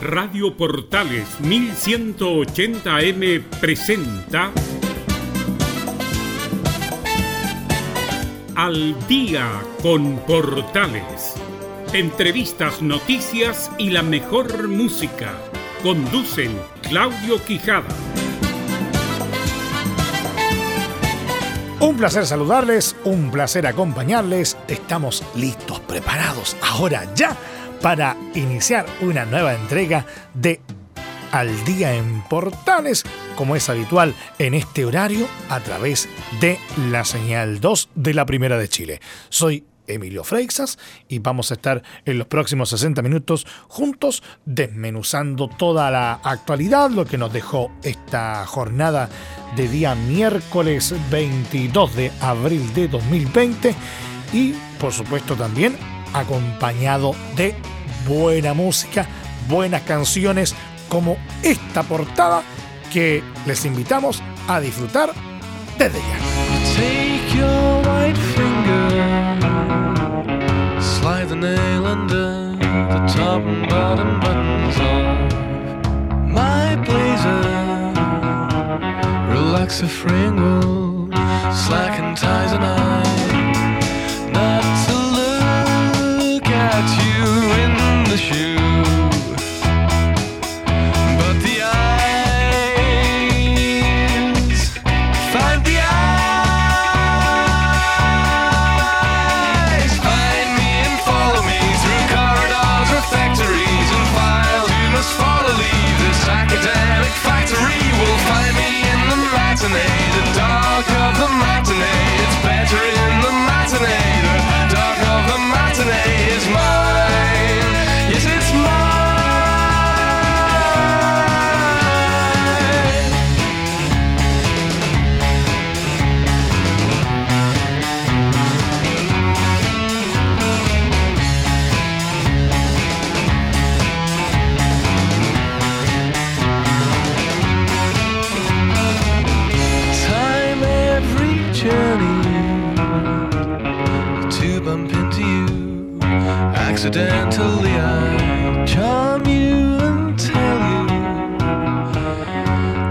Radio Portales 1180M presenta Al día con Portales. Entrevistas, noticias y la mejor música. Conducen Claudio Quijada. Un placer saludarles, un placer acompañarles. Estamos listos, preparados ahora ya para iniciar una nueva entrega de Al Día en Portales, como es habitual en este horario, a través de la señal 2 de la Primera de Chile. Soy Emilio Freixas y vamos a estar en los próximos 60 minutos juntos desmenuzando toda la actualidad, lo que nos dejó esta jornada de día miércoles 22 de abril de 2020 y por supuesto también acompañado de buena música, buenas canciones como esta portada que les invitamos a disfrutar desde ya. Take your white finger, slide the nail under the top and bottom buttons my blazer. Relax the fringle, slacken ties and I. accidentally I charm you and tell you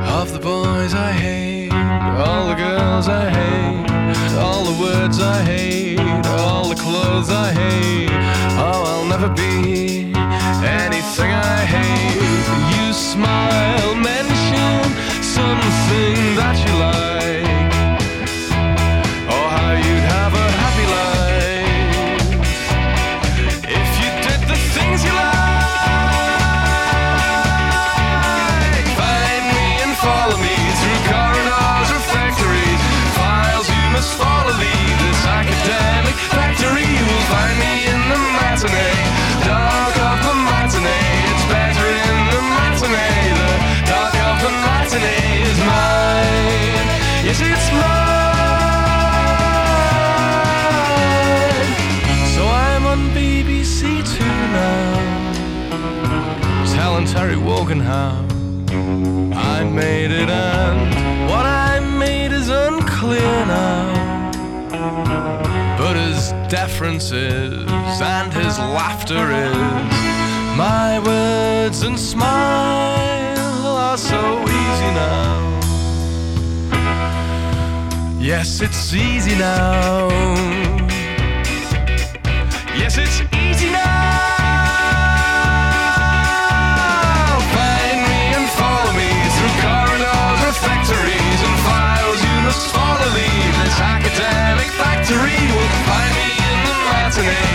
of the boys I hate, all the girls I hate, all the words I hate, all the clothes I hate. Deference and his laughter is my words and smile are so easy now. Yes, it's easy now. The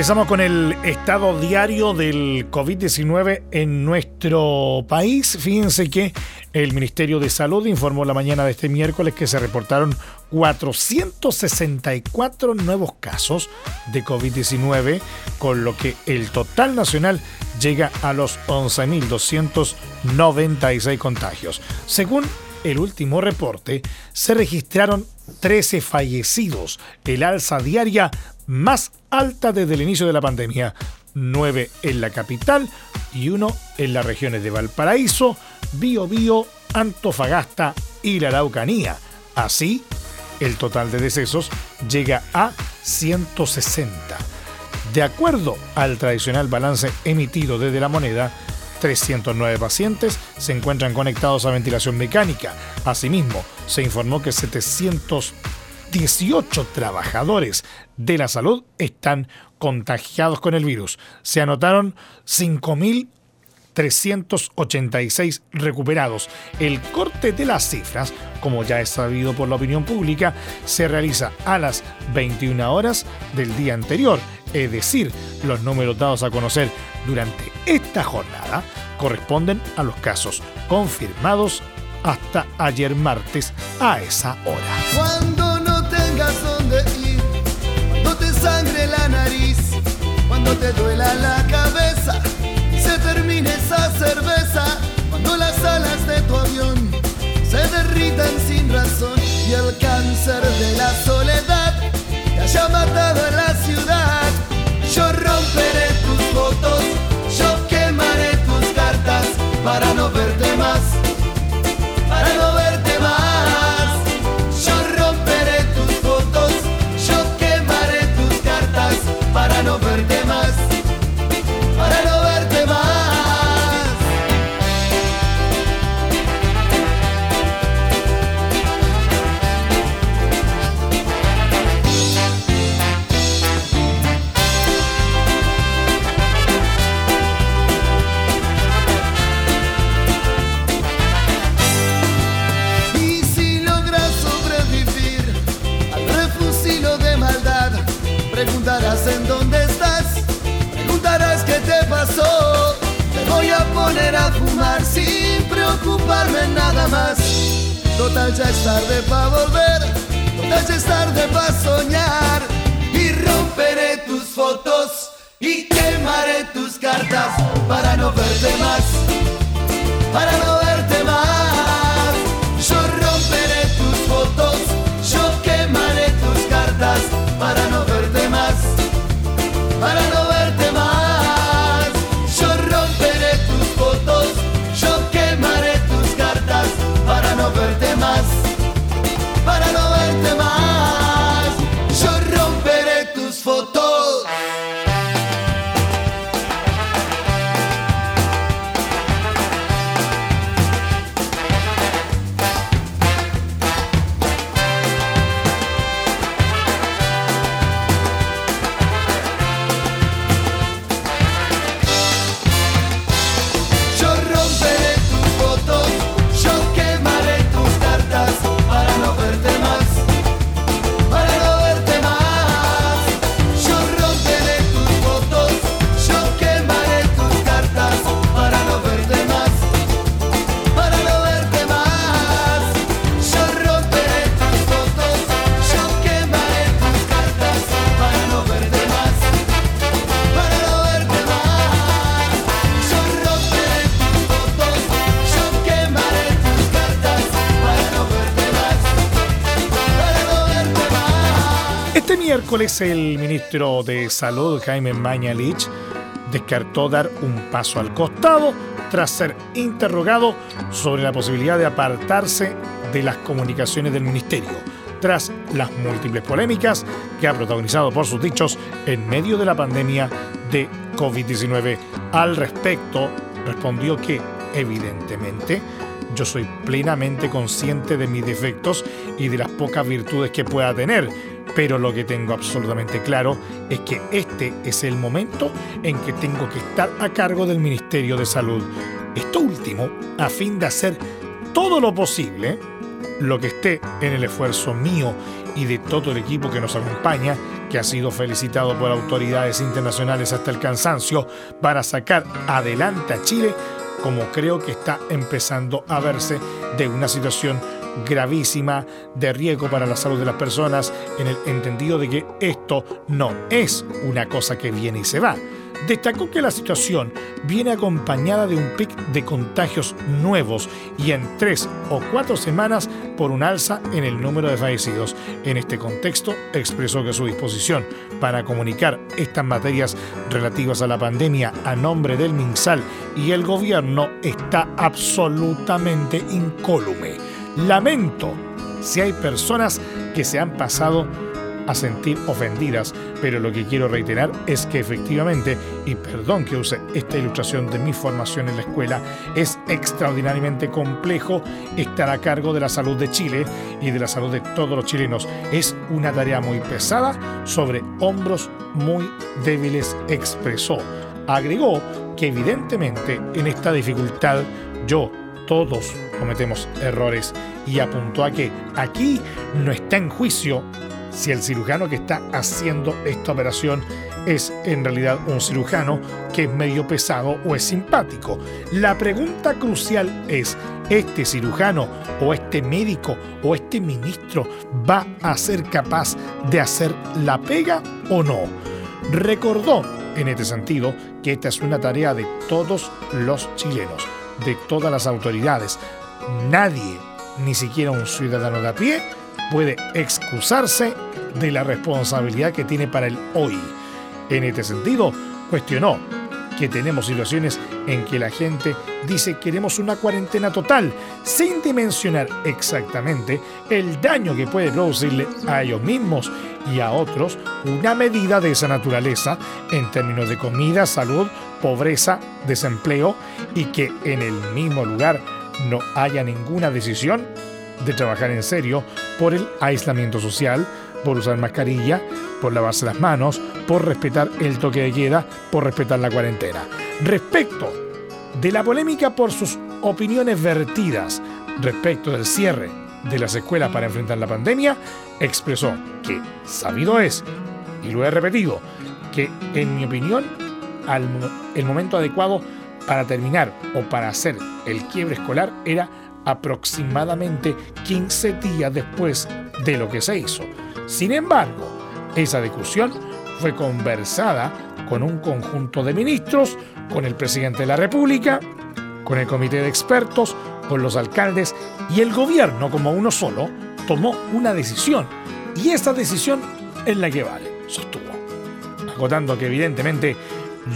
Empezamos con el estado diario del COVID-19 en nuestro país. Fíjense que El Ministerio de Salud informó la mañana de este miércoles que se reportaron 464 nuevos casos de COVID-19, con lo que el total nacional llega a los 11.296 contagios. Según el último reporte, se registraron 13 fallecidos, el alza diaria más alta desde el inicio de la pandemia, 9 en la capital y 1 en las regiones de Valparaíso, Biobío, Antofagasta y la Araucanía. Así, el total de decesos llega a 160. De acuerdo al tradicional balance emitido desde la moneda, 309 pacientes se encuentran conectados a ventilación mecánica. Asimismo, se informó que 718 trabajadores de la salud están contagiados con el virus. Se anotaron 5.386 recuperados. El corte de las cifras, como ya es sabido por la opinión pública, se realiza a las 21 horas del día anterior. Es decir, los números dados a conocer durante esta jornada corresponden a los casos confirmados hasta ayer martes a esa hora. Cuando te sangre la nariz, cuando te duela la cabeza, se termine esa cerveza, cuando las alas de tu avión se derritan sin razón y el cáncer de la soledad te haya matado en la ciudad, el ministro de Salud, Jaime Mañalich, descartó dar un paso al costado tras ser interrogado sobre la posibilidad de apartarse de las comunicaciones del ministerio, tras las múltiples polémicas que ha protagonizado por sus dichos en medio de la pandemia de COVID-19. Al respecto, respondió que, evidentemente, yo soy plenamente consciente de mis defectos y de las pocas virtudes que pueda tener, pero lo que tengo absolutamente claro es que este es el momento en que tengo que estar a cargo del Ministerio de Salud. Esto último, a fin de hacer todo lo posible, lo que esté en el esfuerzo mío y de todo el equipo que nos acompaña, que ha sido felicitado por autoridades internacionales hasta el cansancio, para sacar adelante a Chile como creo que está empezando a verse, de una situación gravísima de riesgo para la salud de las personas, en el entendido de que esto no es una cosa que viene y se va. Destacó que la situación viene acompañada de un pic de contagios nuevos y en tres o cuatro semanas por un alza en el número de fallecidos. En este contexto, expresó que su disposición para comunicar estas materias relativas a la pandemia a nombre del MinSal y el gobierno está absolutamente incólume. Lamento si hay personas que se han pasado a sentir ofendidas, pero lo que quiero reiterar es que efectivamente, y perdón que use esta ilustración de mi formación en la escuela, es extraordinariamente complejo estar a cargo de la salud de Chile y de la salud de todos los chilenos. Es una tarea muy pesada sobre hombros muy débiles, expresó. Agregó que evidentemente en esta dificultad yo todos cometemos errores y apuntó a que aquí no está en juicio si el cirujano que está haciendo esta operación es en realidad un cirujano que es medio pesado o es simpático. La pregunta crucial es, ¿este cirujano o este médico o este ministro va a ser capaz de hacer la pega o no? Recordó en este sentido que esta es una tarea de todos los chilenos de todas las autoridades. Nadie, ni siquiera un ciudadano de a pie, puede excusarse de la responsabilidad que tiene para el hoy. En este sentido, cuestionó que tenemos situaciones en que la gente dice queremos una cuarentena total, sin dimensionar exactamente el daño que puede producirle a ellos mismos y a otros una medida de esa naturaleza en términos de comida, salud, pobreza, desempleo y que en el mismo lugar no haya ninguna decisión de trabajar en serio por el aislamiento social, por usar mascarilla, por lavarse las manos, por respetar el toque de queda, por respetar la cuarentena. Respecto de la polémica por sus opiniones vertidas respecto del cierre de las escuelas para enfrentar la pandemia, expresó que sabido es, y lo he repetido, que en mi opinión el momento adecuado para terminar o para hacer el quiebre escolar era aproximadamente 15 días después de lo que se hizo. Sin embargo, esa discusión fue conversada con un conjunto de ministros, con el presidente de la República, con el comité de expertos, con los alcaldes y el gobierno como uno solo tomó una decisión. Y esa decisión es la que vale, sostuvo. Acotando que evidentemente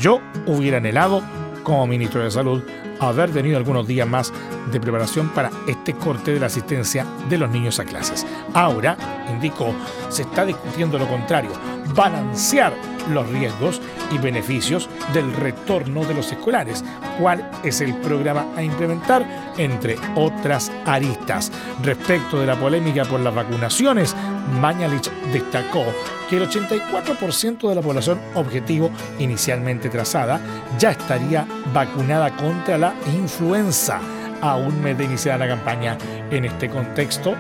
yo hubiera anhelado, como ministro de Salud, haber tenido algunos días más de preparación para este corte de la asistencia de los niños a clases. Ahora, indicó, se está discutiendo lo contrario, balancear los riesgos y beneficios del retorno de los escolares, cuál es el programa a implementar, entre otras aristas. Respecto de la polémica por las vacunaciones, Mañalich destacó que el 84% de la población objetivo inicialmente trazada ya estaría vacunada contra la influenza a un mes de iniciar la campaña. En este contexto,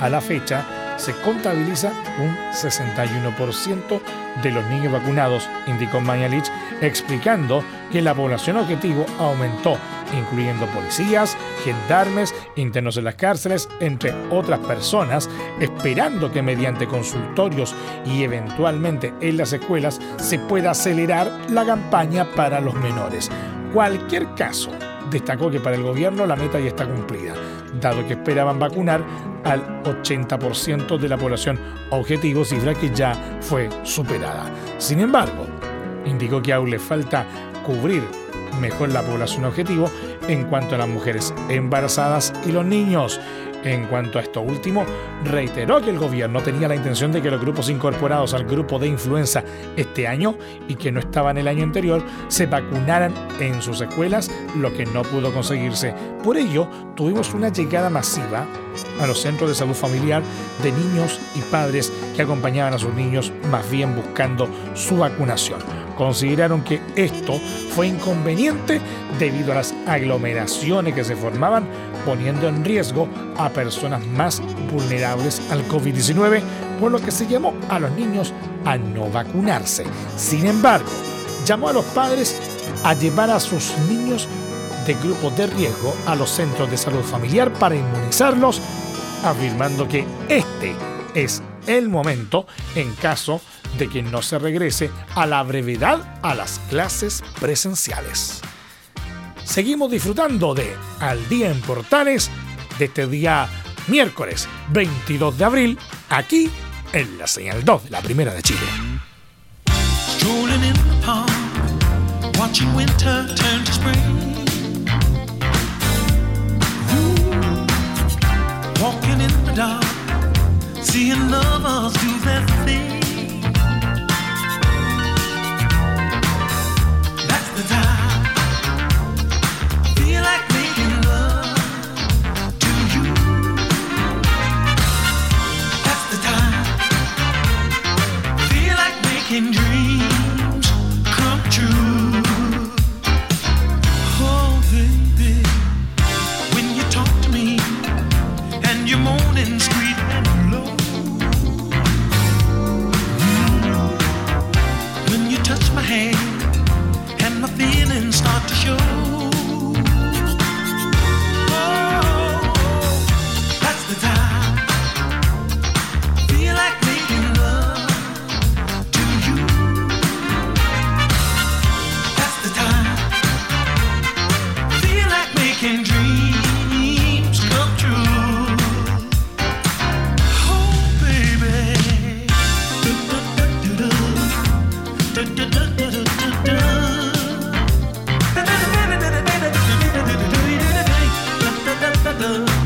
a la fecha, se contabiliza un 61% de los niños vacunados, indicó Mañalich, explicando que la población objetivo aumentó, incluyendo policías, gendarmes, internos en las cárceles, entre otras personas, esperando que mediante consultorios y eventualmente en las escuelas se pueda acelerar la campaña para los menores. Cualquier caso, destacó que para el gobierno la meta ya está cumplida, dado que esperaban vacunar al 80% de la población objetivo, cifra que ya fue superada. Sin embargo, indicó que aún le falta cubrir mejor la población objetivo en cuanto a las mujeres embarazadas y los niños. En cuanto a esto último, reiteró que el gobierno tenía la intención de que los grupos incorporados al grupo de influenza este año y que no estaban el año anterior se vacunaran en sus escuelas, lo que no pudo conseguirse. Por ello, tuvimos una llegada masiva a los centros de salud familiar de niños y padres que acompañaban a sus niños más bien buscando su vacunación consideraron que esto fue inconveniente debido a las aglomeraciones que se formaban, poniendo en riesgo a personas más vulnerables al COVID-19, por lo que se llamó a los niños a no vacunarse. Sin embargo, llamó a los padres a llevar a sus niños este grupo de riesgo a los centros de salud familiar para inmunizarlos, afirmando que este es el momento en caso de que no se regrese a la brevedad a las clases presenciales. Seguimos disfrutando de Al Día en Portales de este día miércoles 22 de abril, aquí en la señal 2 de la Primera de Chile. Seeing lovers do that thing. That's the time. Feel like making love to you. That's the time. Feel like making dreams. Netflix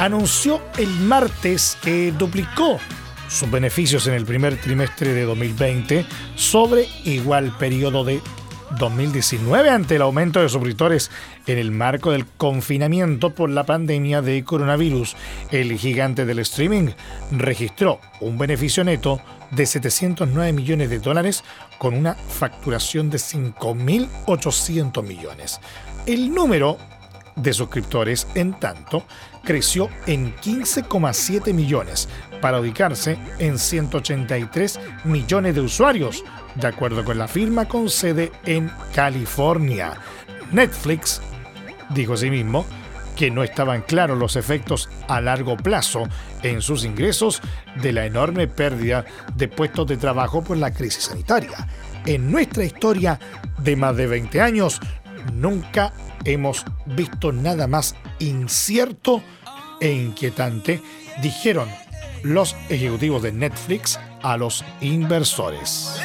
anunció el martes que duplicó sus beneficios en el primer trimestre de 2020 sobre igual periodo de 2019 ante el aumento de suscriptores en el marco del confinamiento por la pandemia de coronavirus. El gigante del streaming registró un beneficio neto de 709 millones de dólares con una facturación de 5.800 millones. El número de suscriptores, en tanto, creció en 15,7 millones para ubicarse en 183 millones de usuarios, de acuerdo con la firma con sede en California. Netflix, dijo asimismo, que no estaban claros los efectos a largo plazo en sus ingresos de la enorme pérdida de puestos de trabajo por la crisis sanitaria. En nuestra historia de más de 20 años, nunca hemos visto nada más incierto e inquietante, dijeron los ejecutivos de Netflix a los inversores.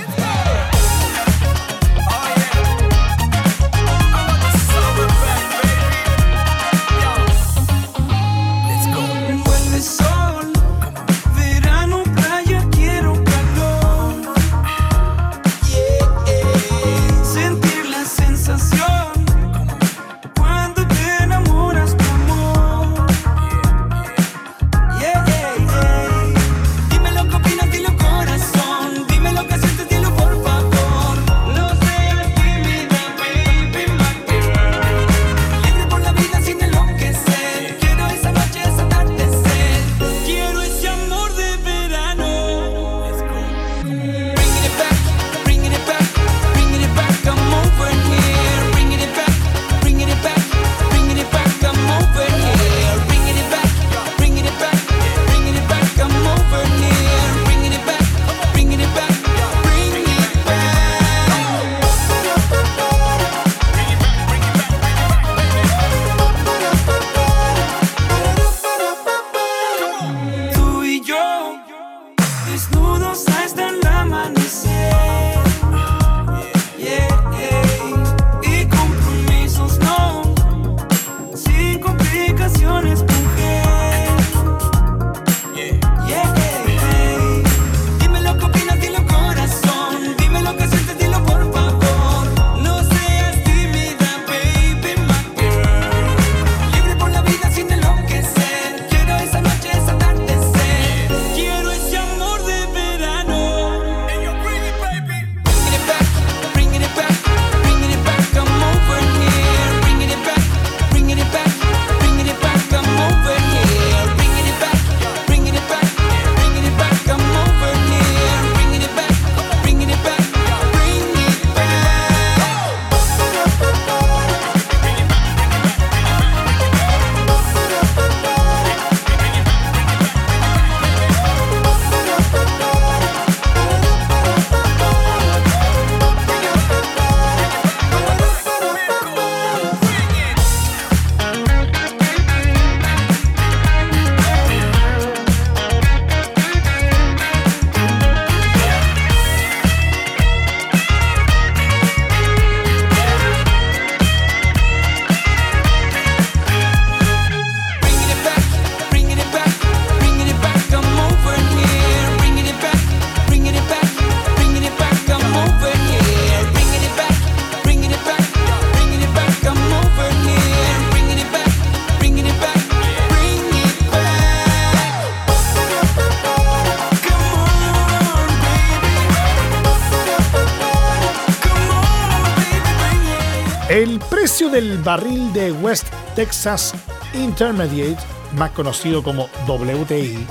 Del barril de West Texas Intermediate, más conocido como WTI,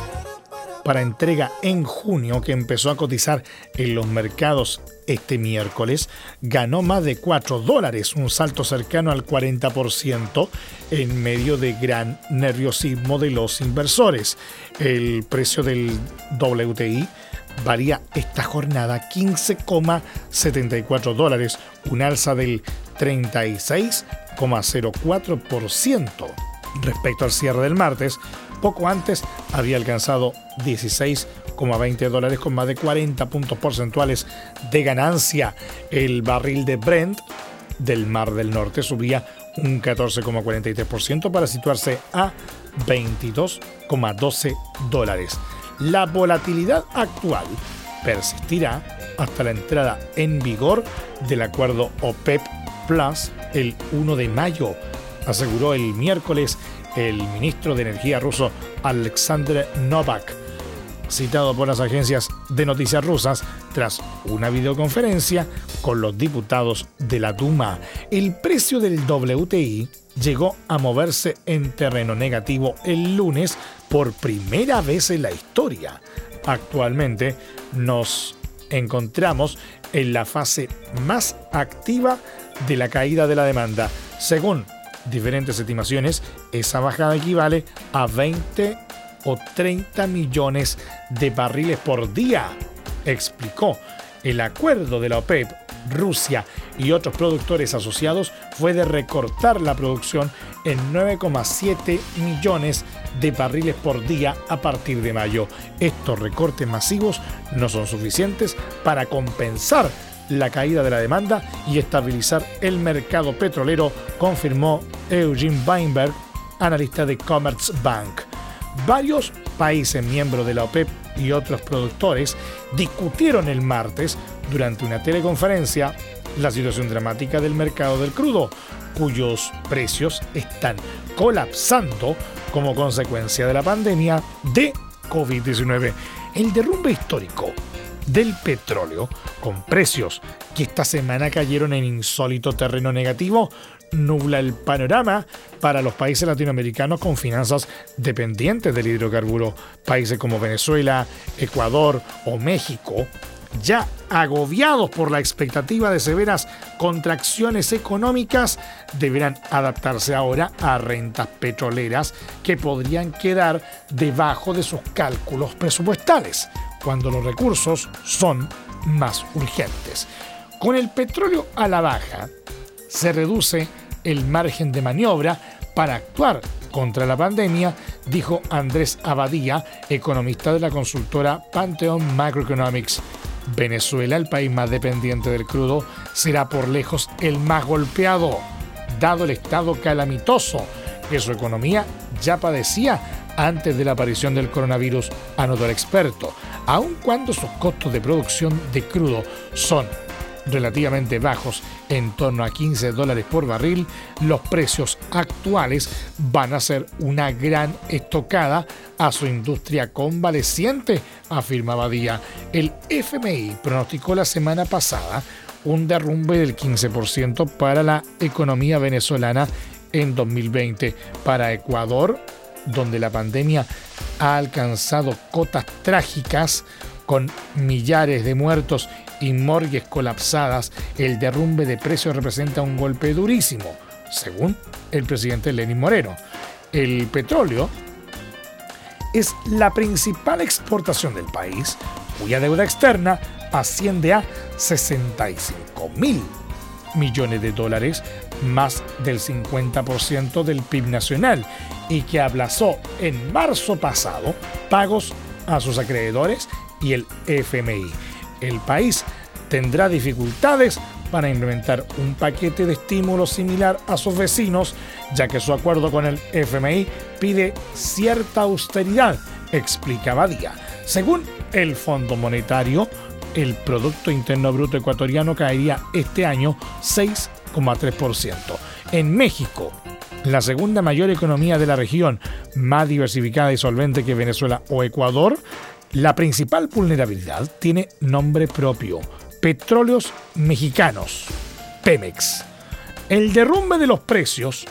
para entrega en junio, que empezó a cotizar en los mercados este miércoles, ganó más de 4 dólares, un salto cercano al 40% en medio de gran nerviosismo de los inversores. El precio del WTI varía esta jornada 15,74 dólares, un alza del 36,04% respecto al cierre del martes. Poco antes había alcanzado 16,20 dólares con más de 40 puntos porcentuales de ganancia. El barril de Brent del Mar del Norte subía un 14,43% para situarse a 22,12 dólares. La volatilidad actual persistirá hasta la entrada en vigor del acuerdo OPEP El 1 de mayo, aseguró el miércoles el ministro de Energía ruso Alexander Novak, citado por las agencias de noticias rusas tras una videoconferencia con los diputados de la Duma. El precio del WTI llegó a moverse en terreno negativo el lunes por primera vez en la historia. Actualmente nos encontramos en la fase más activa de la caída de la demanda. Según diferentes estimaciones, esa bajada equivale a 20 o 30 millones de barriles por día, explicó. El acuerdo de la OPEP, Rusia y otros productores asociados fue de recortar la producción en 9,7 millones de barriles por día a partir de mayo. Estos recortes masivos no son suficientes para compensar la caída de la demanda y estabilizar el mercado petrolero, confirmó Eugene Weinberg, analista de Commerzbank. Varios países miembros de la OPEP y otros productores discutieron el martes durante una teleconferencia la situación dramática del mercado del crudo, cuyos precios están colapsando como consecuencia de la pandemia de COVID-19. El derrumbe histórico del petróleo, con precios que esta semana cayeron en insólito terreno negativo, nubla el panorama para los países latinoamericanos con finanzas dependientes del hidrocarburo. Países como Venezuela, Ecuador o México, ya agobiados por la expectativa de severas contracciones económicas, deberán adaptarse ahora a rentas petroleras que podrían quedar debajo de sus cálculos presupuestales cuando los recursos son más urgentes. Con el petróleo a la baja, se reduce el margen de maniobra para actuar contra la pandemia, dijo Andrés Abadía, economista de la consultora Pantheon Macroeconomics. Venezuela, el país más dependiente del crudo, será por lejos el más golpeado, dado el estado calamitoso que su economía ya padecía antes de la aparición del coronavirus, anotó el experto. Aun cuando sus costos de producción de crudo son relativamente bajos, en torno a 15 dólares por barril, los precios actuales van a ser una gran estocada a su industria convaleciente, afirmaba Díaz. El FMI pronosticó la semana pasada un derrumbe del 15% para la economía venezolana en 2020. Para Ecuador, donde la pandemia ha alcanzado cotas trágicas con millares de muertos y morgues colapsadas, el derrumbe de precios representa un golpe durísimo, según el presidente Lenín Moreno. El petróleo es la principal exportación del país, cuya deuda externa asciende a 65 mil millones de dólares, más del 50% del PIB nacional, y que aplazó en marzo pasado pagos a sus acreedores y el FMI. El país tendrá dificultades para implementar un paquete de estímulos similar a sus vecinos, ya que su acuerdo con el FMI pide cierta austeridad, explicaba Díaz. Según el Fondo Monetario, el Producto Interno Bruto ecuatoriano caería este año 6,3%. En México, la segunda mayor economía de la región, más diversificada y solvente que Venezuela o Ecuador, la principal vulnerabilidad tiene nombre propio, Petróleos Mexicanos, Pemex. El derrumbe de los precios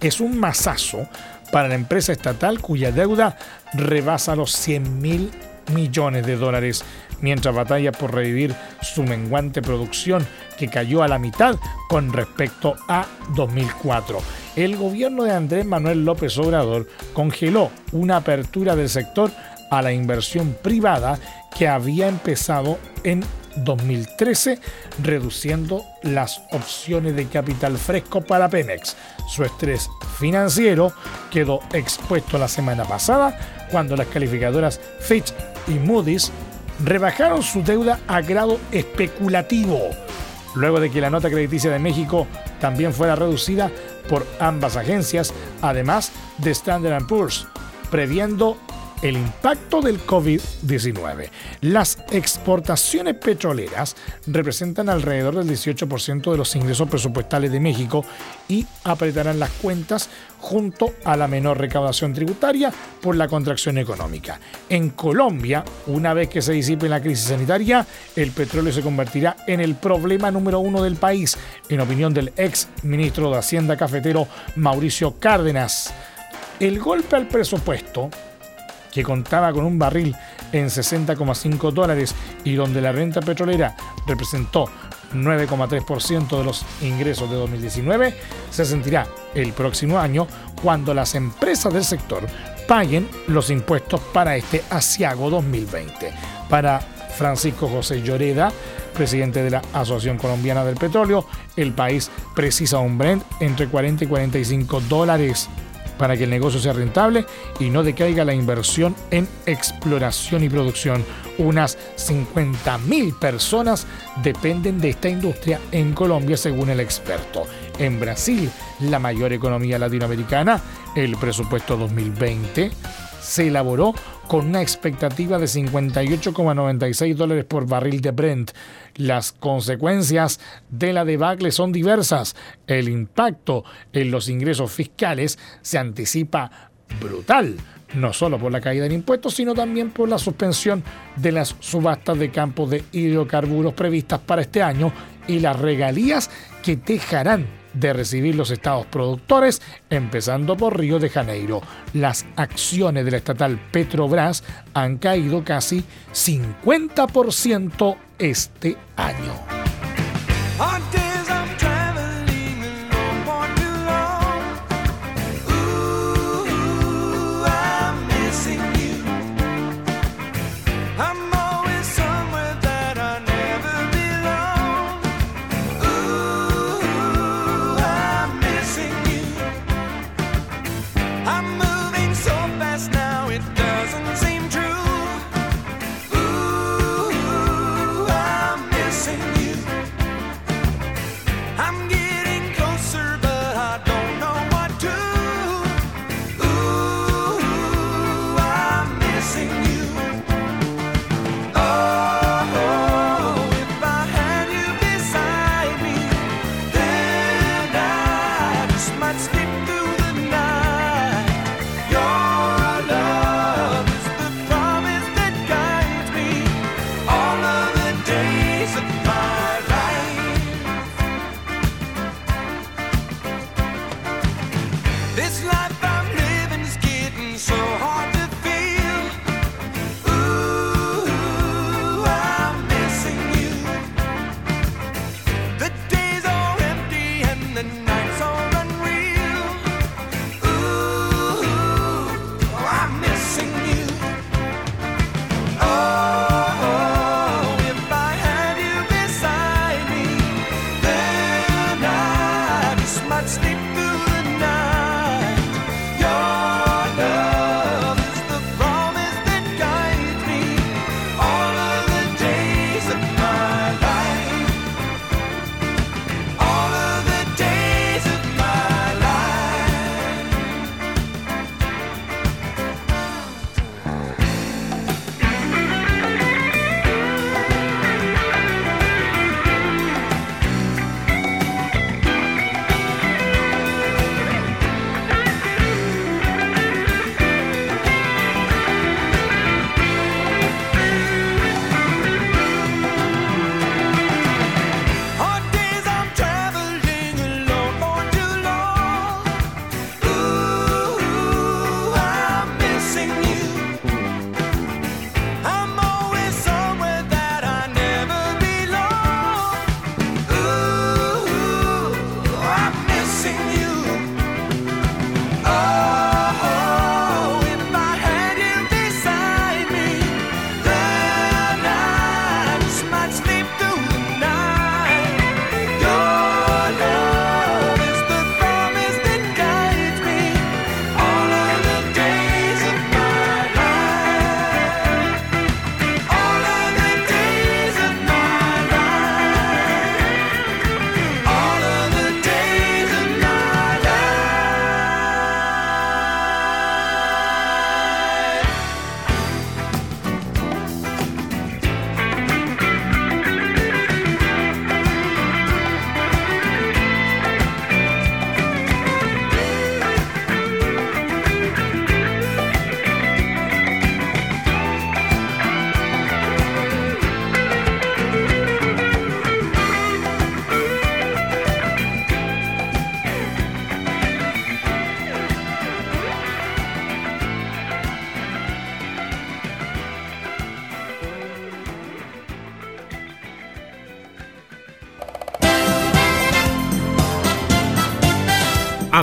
es un masazo para la empresa estatal cuya deuda rebasa los 100 mil millones de dólares mientras batalla por revivir su menguante producción que cayó a la mitad con respecto a 2004. El gobierno de Andrés Manuel López Obrador congeló una apertura del sector a la inversión privada que había empezado en 2013, reduciendo las opciones de capital fresco para Pemex. Su estrés financiero quedó expuesto la semana pasada cuando las calificadoras Fitch y Moody's rebajaron su deuda a grado especulativo, luego de que la nota crediticia de México también fuera reducida por ambas agencias, además de Standard Poor's, previendo el impacto del COVID-19. Las exportaciones petroleras representan alrededor del 18% de los ingresos presupuestales de México y apretarán las cuentas junto a la menor recaudación tributaria por la contracción económica. En Colombia, una vez que se disipe la crisis sanitaria, el petróleo se convertirá en el problema número uno del país, en opinión del ex ministro de Hacienda cafetero Mauricio Cárdenas. El golpe al presupuesto que contaba con un barril en 60,5 dólares y donde la renta petrolera representó 9,3% de los ingresos de 2019 se sentirá el próximo año cuando las empresas del sector paguen los impuestos para este asiago 2020. Para Francisco José Lloreda, presidente de la Asociación Colombiana del Petróleo, el país precisa un Brent entre 40 y 45 dólares para que el negocio sea rentable y no decaiga la inversión en exploración y producción. Unas 50.000 personas dependen de esta industria en Colombia, según el experto. En Brasil, la mayor economía latinoamericana, el presupuesto 2020 se elaboró con una expectativa de 58,96 dólares por barril de Brent. Las consecuencias de la debacle son diversas. El impacto en los ingresos fiscales se anticipa brutal, no solo por la caída en impuestos, sino también por la suspensión de las subastas de campos de hidrocarburos previstas para este año y las regalías que dejarán de recibir los estados productores, empezando por Río de Janeiro. Las acciones de la estatal Petrobras han caído casi 50% este año.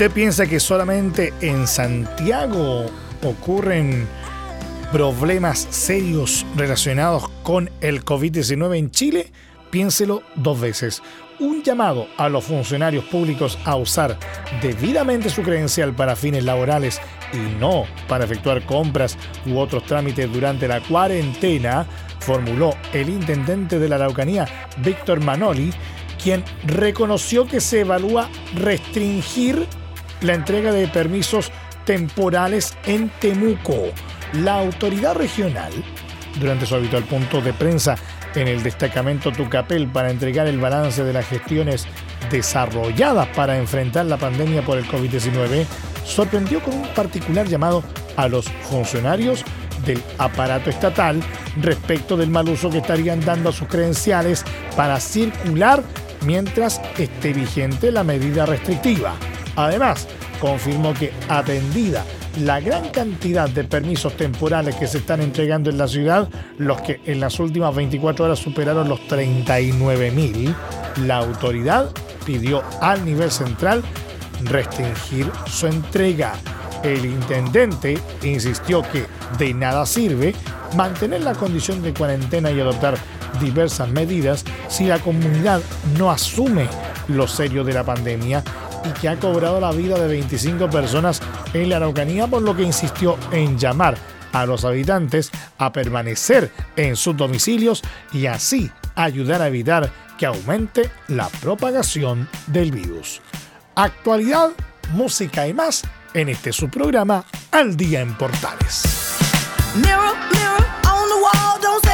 Usted piensa que solamente en Santiago ocurren problemas serios relacionados con el COVID-19 en Chile, piénselo dos veces. Un llamado a los funcionarios públicos a usar debidamente su credencial para fines laborales y no para efectuar compras u otros trámites durante la cuarentena, formuló el intendente de la Araucanía, Víctor Manoli, quien reconoció que se evalúa restringir la entrega de permisos temporales en Temuco. La autoridad regional, durante su habitual punto de prensa en el destacamento Tucapel para entregar el balance de las gestiones desarrolladas para enfrentar la pandemia por el COVID-19, sorprendió con un particular llamado a los funcionarios del aparato estatal respecto del mal uso que estarían dando a sus credenciales para circular mientras esté vigente la medida restrictiva. Además, confirmó que atendida la gran cantidad de permisos temporales que se están entregando en la ciudad, los que en las últimas 24 horas superaron los 39 mil, la autoridad pidió al nivel central restringir su entrega. El intendente insistió que de nada sirve mantener la condición de cuarentena y adoptar diversas medidas si la comunidad no asume lo serio de la pandemia y que ha cobrado la vida de 25 personas en la Araucanía, por lo que insistió en llamar a los habitantes a permanecer en sus domicilios y así ayudar a evitar que aumente la propagación del virus. Actualidad, música y más en este su programa Al Día en Portales. Mirror, mirror on the wall, don't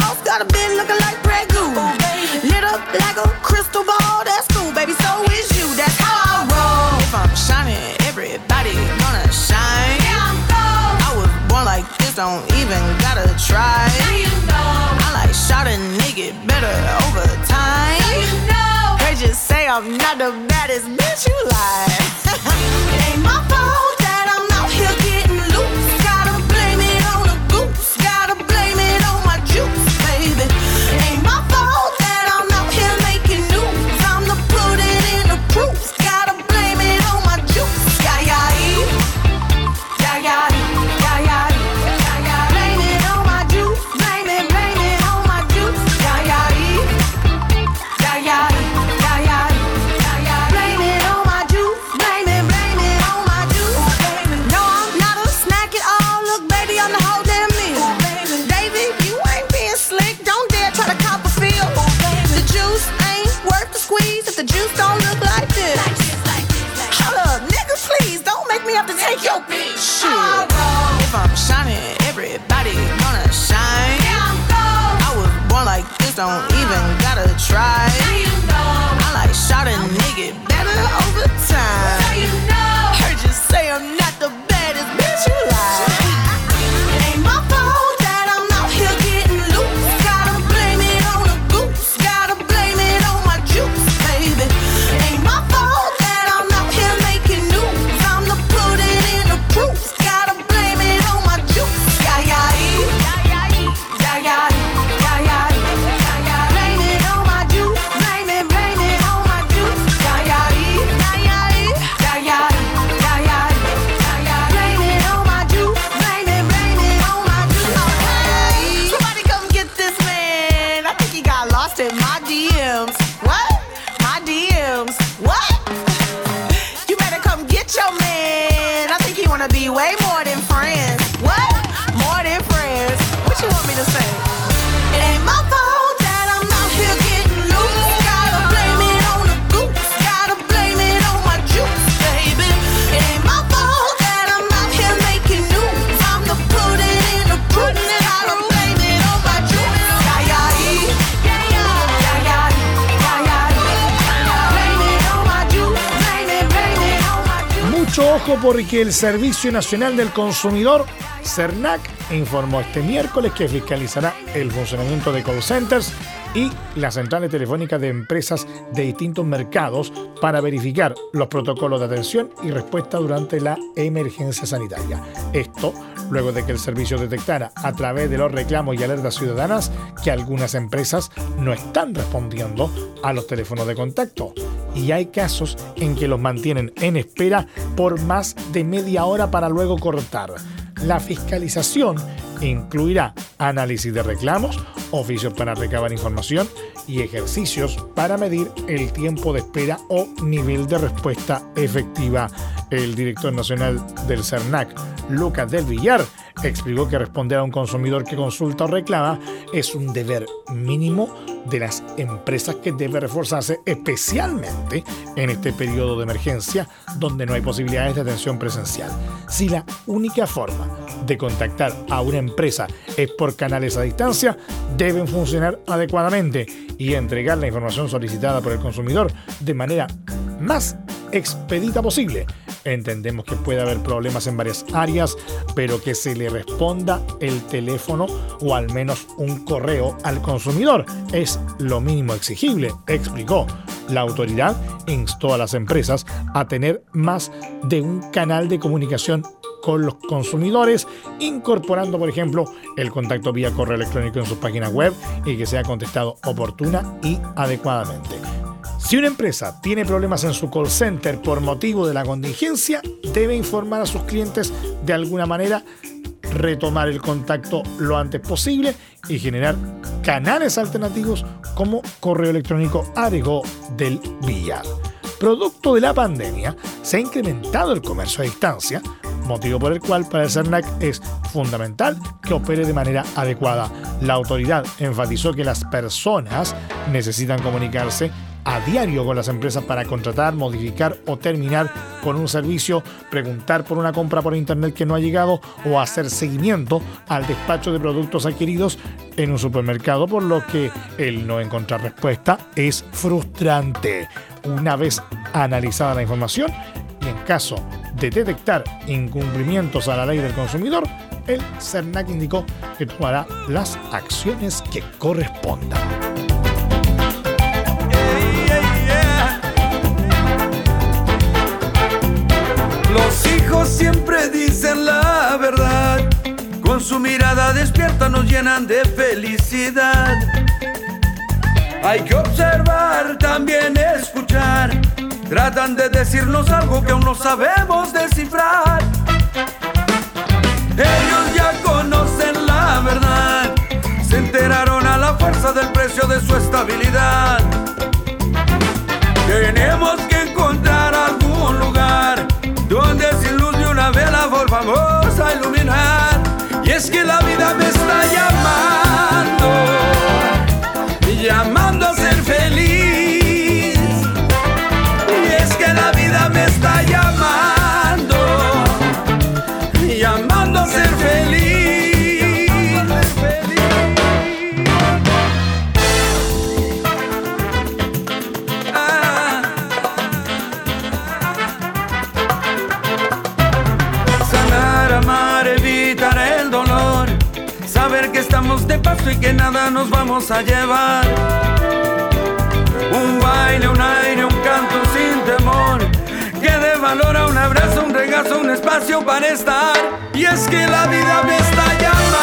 sauce, got a bit looking like Grey. Oh, Lit up like a crystal ball, that's cool, baby, so is you, that's how I roll. If I'm shining, everybody gonna shine. Yeah, I'm gold. I was born like this, don't even gotta try. Now you know. I like shot a nigga better over time. Now you know. They just say I'm not the baddest bitch you like. it ain't my fault don't even gotta try. Porque el Servicio Nacional del Consumidor, CERNAC, informó este miércoles que fiscalizará el funcionamiento de call centers y las centrales telefónicas de empresas de distintos mercados para verificar los protocolos de atención y respuesta durante la emergencia sanitaria. Esto luego de que el servicio detectara a través de los reclamos y alertas ciudadanas que algunas empresas no están respondiendo a los teléfonos de contacto. Y hay casos en que los mantienen en espera por más de media hora para luego cortar. La fiscalización incluirá análisis de reclamos, oficios para recabar información y ejercicios para medir el tiempo de espera o nivel de respuesta efectiva. El director nacional del CERNAC, Lucas del Villar, explicó que responder a un consumidor que consulta o reclama es un deber mínimo de las empresas que debe reforzarse especialmente en este periodo de emergencia donde no hay posibilidades de atención presencial. Si la única forma de contactar a una empresa es por canales a distancia, deben funcionar adecuadamente y entregar la información solicitada por el consumidor de manera más expedita posible. Entendemos que puede haber problemas en varias áreas, pero que se le responda el teléfono o al menos un correo al consumidor es lo mínimo exigible, explicó. La autoridad instó a las empresas a tener más de un canal de comunicación con los consumidores, incorporando, por ejemplo, el contacto vía correo electrónico en sus páginas web y que sea contestado oportuna y adecuadamente. Si una empresa tiene problemas en su call center por motivo de la contingencia, debe informar a sus clientes de alguna manera, retomar el contacto lo antes posible y generar canales alternativos como correo electrónico agregó del Villar. Producto de la pandemia, se ha incrementado el comercio a distancia, motivo por el cual para el CERNAC es fundamental que opere de manera adecuada. La autoridad enfatizó que las personas necesitan comunicarse a diario con las empresas para contratar, modificar o terminar con un servicio, preguntar por una compra por internet que no ha llegado o hacer seguimiento al despacho de productos adquiridos en un supermercado, por lo que el no encontrar respuesta es frustrante. Una vez analizada la información y en caso de detectar incumplimientos a la ley del consumidor, el CERNAC indicó que tomará las acciones que correspondan. Los hijos siempre dicen la verdad, con su mirada despierta nos llenan de felicidad. Hay que observar, también escuchar. Tratan de decirnos algo que aún no sabemos descifrar. Ellos ya conocen la verdad, se enteraron a la fuerza del precio de su estabilidad. Tenemos que volvamos a iluminar. Y es que la vida me está llamando, paso y que nada nos vamos a llevar. Un baile, un aire, un canto sin temor. Que dé valor a un abrazo, un regazo, un espacio para estar. Y es que la vida me está llamando.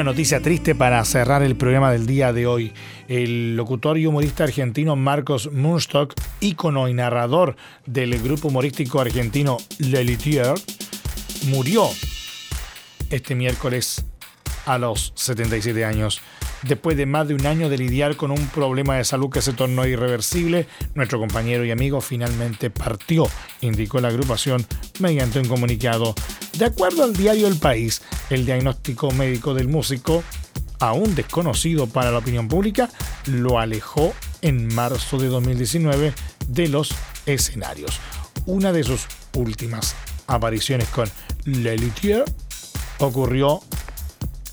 Una noticia triste para cerrar el programa del día de hoy. El locutor y humorista argentino Marcos Munstock, ícono y narrador del grupo humorístico argentino Lelitier, murió este miércoles a los 77 años. Después de más de un año de lidiar con un problema de salud que se tornó irreversible, nuestro compañero y amigo finalmente partió, indicó la agrupación mediante un comunicado. De acuerdo al diario El País, el diagnóstico médico del músico, aún desconocido para la opinión pública, lo alejó en marzo de 2019 de los escenarios. Una de sus últimas apariciones con Lelutier ocurrió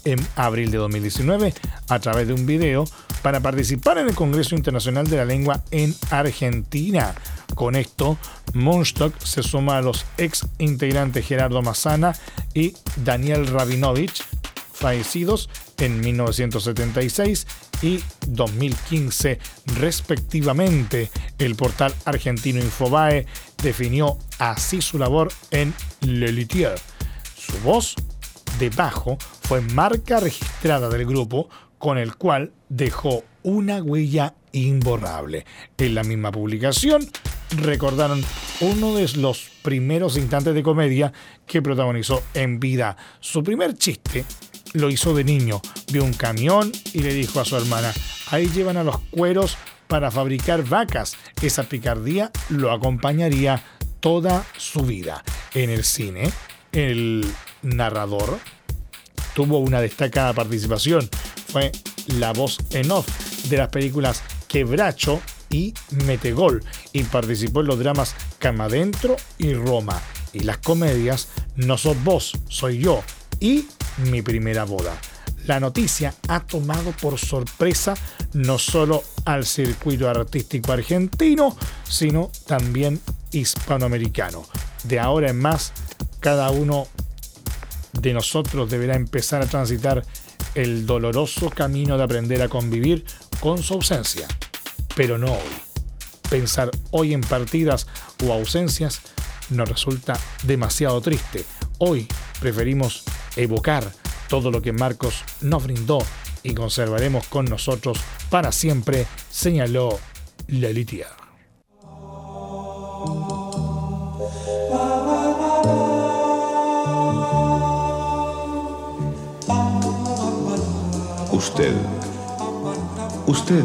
en abril de 2019 a través de un video para participar en el Congreso Internacional de la Lengua en Argentina. Con esto, Monstock se suma a los ex integrantes Gerardo Massana y Daniel Rabinovich, fallecidos en 1976 y 2015 respectivamente. El portal argentino Infobae definió así su labor en Le Luthier. Su voz de bajo fue marca registrada del grupo con el cual dejó una huella imborrable. En la misma publicación recordaron uno de los primeros instantes de comedia que protagonizó en vida. Su primer chiste lo hizo de niño. Vio un camión y le dijo a su hermana, ahí llevan a los cueros para fabricar vacas. Esa picardía lo acompañaría toda su vida. En el cine, el narrador tuvo una destacada participación. Fue la voz en off de las películas Quebracho y Metegol y participó en los dramas Cama Dentro y Roma y las comedias No sos vos, soy yo y Mi primera boda. La noticia ha tomado por sorpresa no solo al circuito artístico argentino, sino también hispanoamericano. De ahora en más, cada uno de nosotros deberá empezar a transitar el doloroso camino de aprender a convivir con su ausencia, pero no hoy. Pensar hoy en partidas o ausencias nos resulta demasiado triste. Hoy preferimos evocar todo lo que Marcos nos brindó y conservaremos con nosotros para siempre, señaló Lelitia. Usted, usted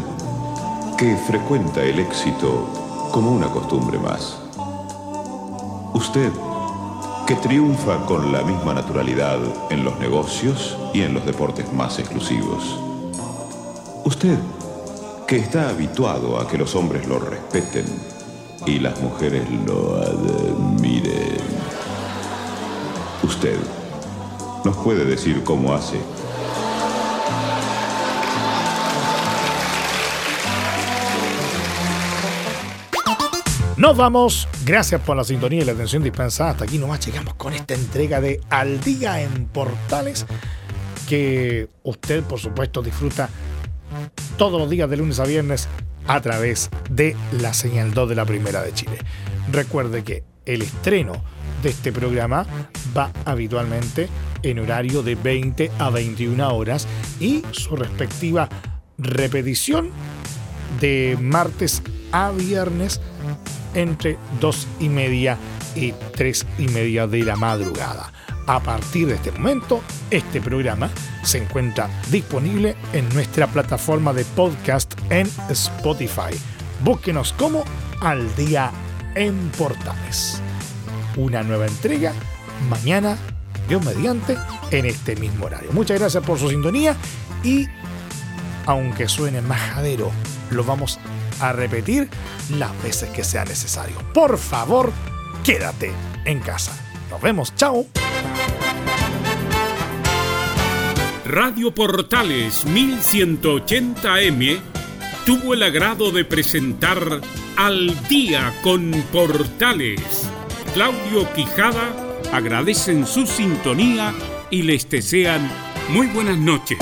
que frecuenta el éxito como una costumbre más. Usted que triunfa con la misma naturalidad en los negocios y en los deportes más exclusivos. Usted, que está habituado a que los hombres lo respeten y las mujeres lo admiren. Usted nos puede decir cómo hace Nos vamos. Gracias por la sintonía y la atención dispensada. Hasta aquí nomás llegamos con esta entrega de Al Día en Portales. Que usted, por supuesto, disfruta todos los días de lunes a viernes a través de la señal 2 de la Primera de Chile. Recuerde que el estreno de este programa va habitualmente en horario de 20 a 21 horas y su respectiva repetición de martes a viernes entre 2 y media y 3 y media de la madrugada. A partir de este momento, este programa se encuentra disponible en nuestra plataforma de podcast en Spotify. Búsquenos como Al Día en Portales. Una nueva entrega mañana, Dios mediante, en este mismo horario. Muchas gracias por su sintonía y, aunque suene majadero, lo vamos a a repetir las veces que sea necesario. Por favor, quédate en casa. Nos vemos, chao. Radio Portales 1180M tuvo el agrado de presentar Al día con Portales. Claudio Quijada agradecen su sintonía y les desean muy buenas noches.